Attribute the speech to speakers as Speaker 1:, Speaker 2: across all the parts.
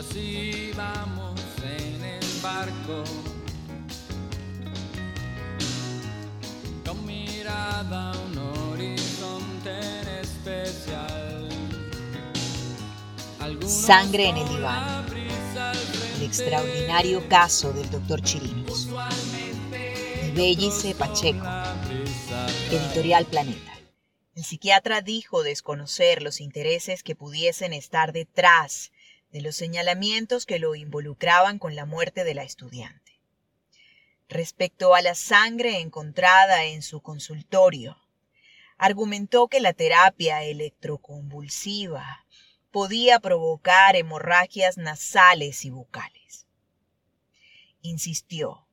Speaker 1: así vamos en el barco. Con mirada a un horizonte en especial. Algunos
Speaker 2: Sangre en el diván. El extraordinario caso del doctor Chirinos. De Bellice Pacheco, editorial Planeta. El psiquiatra dijo desconocer los intereses que pudiesen estar detrás de los señalamientos que lo involucraban con la muerte de la estudiante. Respecto a la sangre encontrada en su consultorio, argumentó que la terapia electroconvulsiva podía provocar hemorragias nasales y bucales. Insistió.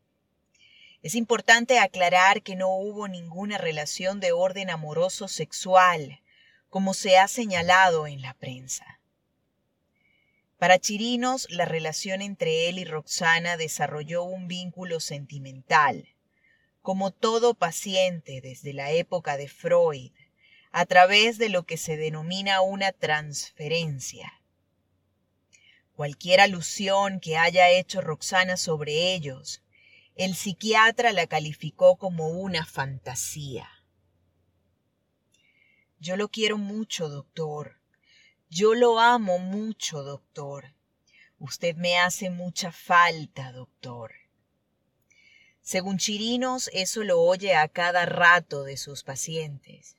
Speaker 2: Es importante aclarar que no hubo ninguna relación de orden amoroso sexual, como se ha señalado en la prensa. Para Chirinos, la relación entre él y Roxana desarrolló un vínculo sentimental, como todo paciente desde la época de Freud, a través de lo que se denomina una transferencia. Cualquier alusión que haya hecho Roxana sobre ellos, el psiquiatra la calificó como una fantasía. Yo lo quiero mucho, doctor. Yo lo amo mucho, doctor. Usted me hace mucha falta, doctor. Según Chirinos, eso lo oye a cada rato de sus pacientes.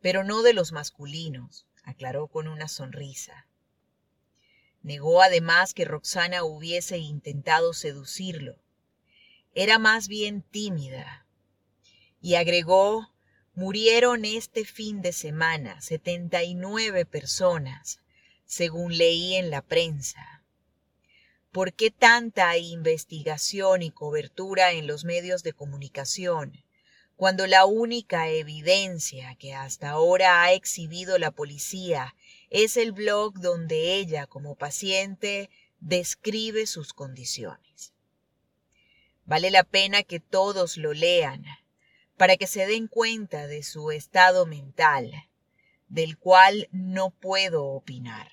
Speaker 2: Pero no de los masculinos, aclaró con una sonrisa. Negó además que Roxana hubiese intentado seducirlo. Era más bien tímida. Y agregó, murieron este fin de semana 79 personas, según leí en la prensa. ¿Por qué tanta investigación y cobertura en los medios de comunicación, cuando la única evidencia que hasta ahora ha exhibido la policía es el blog donde ella, como paciente, describe sus condiciones? Vale la pena que todos lo lean para que se den cuenta de su estado mental, del cual no puedo opinar.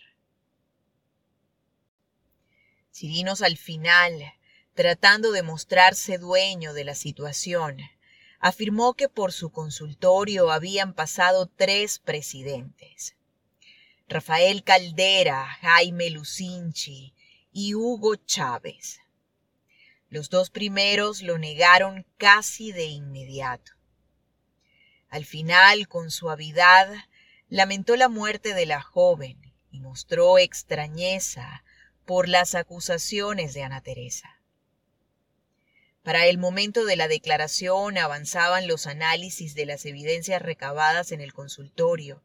Speaker 2: Chirinos al final, tratando de mostrarse dueño de la situación, afirmó que por su consultorio habían pasado tres presidentes. Rafael Caldera, Jaime Lucinchi y Hugo Chávez. Los dos primeros lo negaron casi de inmediato. Al final, con suavidad, lamentó la muerte de la joven y mostró extrañeza por las acusaciones de Ana Teresa. Para el momento de la declaración avanzaban los análisis de las evidencias recabadas en el consultorio.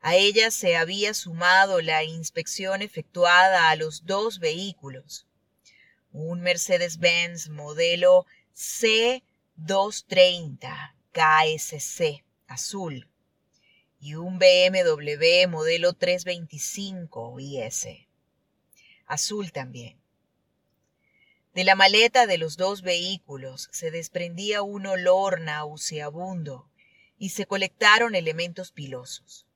Speaker 2: A ellas se había sumado la inspección efectuada a los dos vehículos, un Mercedes-Benz modelo C230 KSC azul y un BMW modelo 325 IS azul también. De la maleta de los dos vehículos se desprendía un olor nauseabundo y se colectaron elementos pilosos.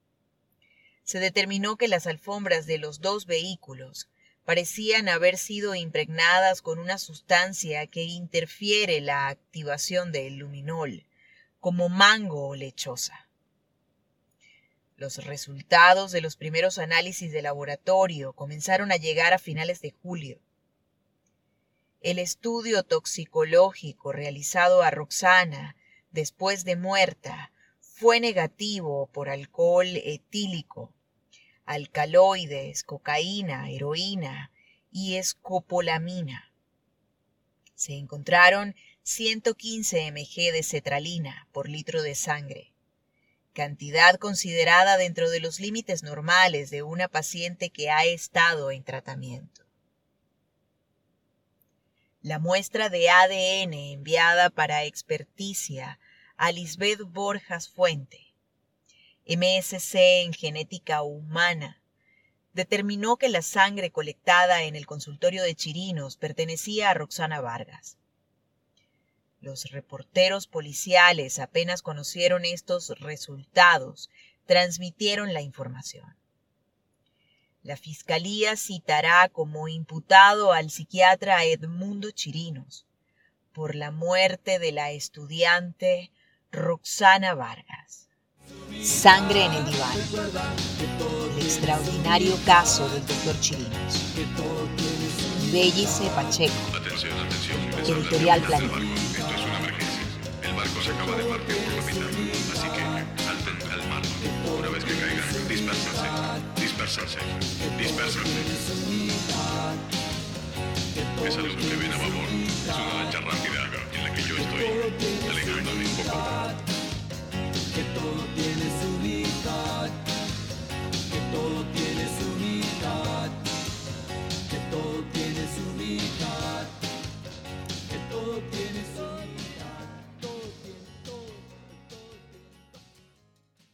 Speaker 2: Se determinó que las alfombras de los dos vehículos parecían haber sido impregnadas con una sustancia que interfiere la activación del luminol, como mango o lechosa. Los resultados de los primeros análisis de laboratorio comenzaron a llegar a finales de julio. El estudio toxicológico realizado a Roxana después de muerta fue negativo por alcohol etílico, alcaloides, cocaína, heroína y escopolamina. Se encontraron 115 mg de cetralina por litro de sangre, cantidad considerada dentro de los límites normales de una paciente que ha estado en tratamiento. La muestra de ADN enviada para experticia a Lisbeth Borjas Fuente, MSC en genética humana, determinó que la sangre colectada en el consultorio de Chirinos pertenecía a Roxana Vargas. Los reporteros policiales apenas conocieron estos resultados, transmitieron la información. la Fiscalía citará como imputado al psiquiatra Edmundo Chirinos por la muerte de la estudiante Roxana Vargas. Sangre en el diván. El extraordinario caso del doctor Chirinos. Bellice Pacheco.
Speaker 3: Atención, atención.
Speaker 2: Editorial Planeta.
Speaker 3: Acaba de partir por la mitad. Así que salten al mar. Una vez que caigan, dispersense. Dispersense. Dispersense. Esa luz que ven a babor es una lancha rápida en la que yo estoy alejándome un poco.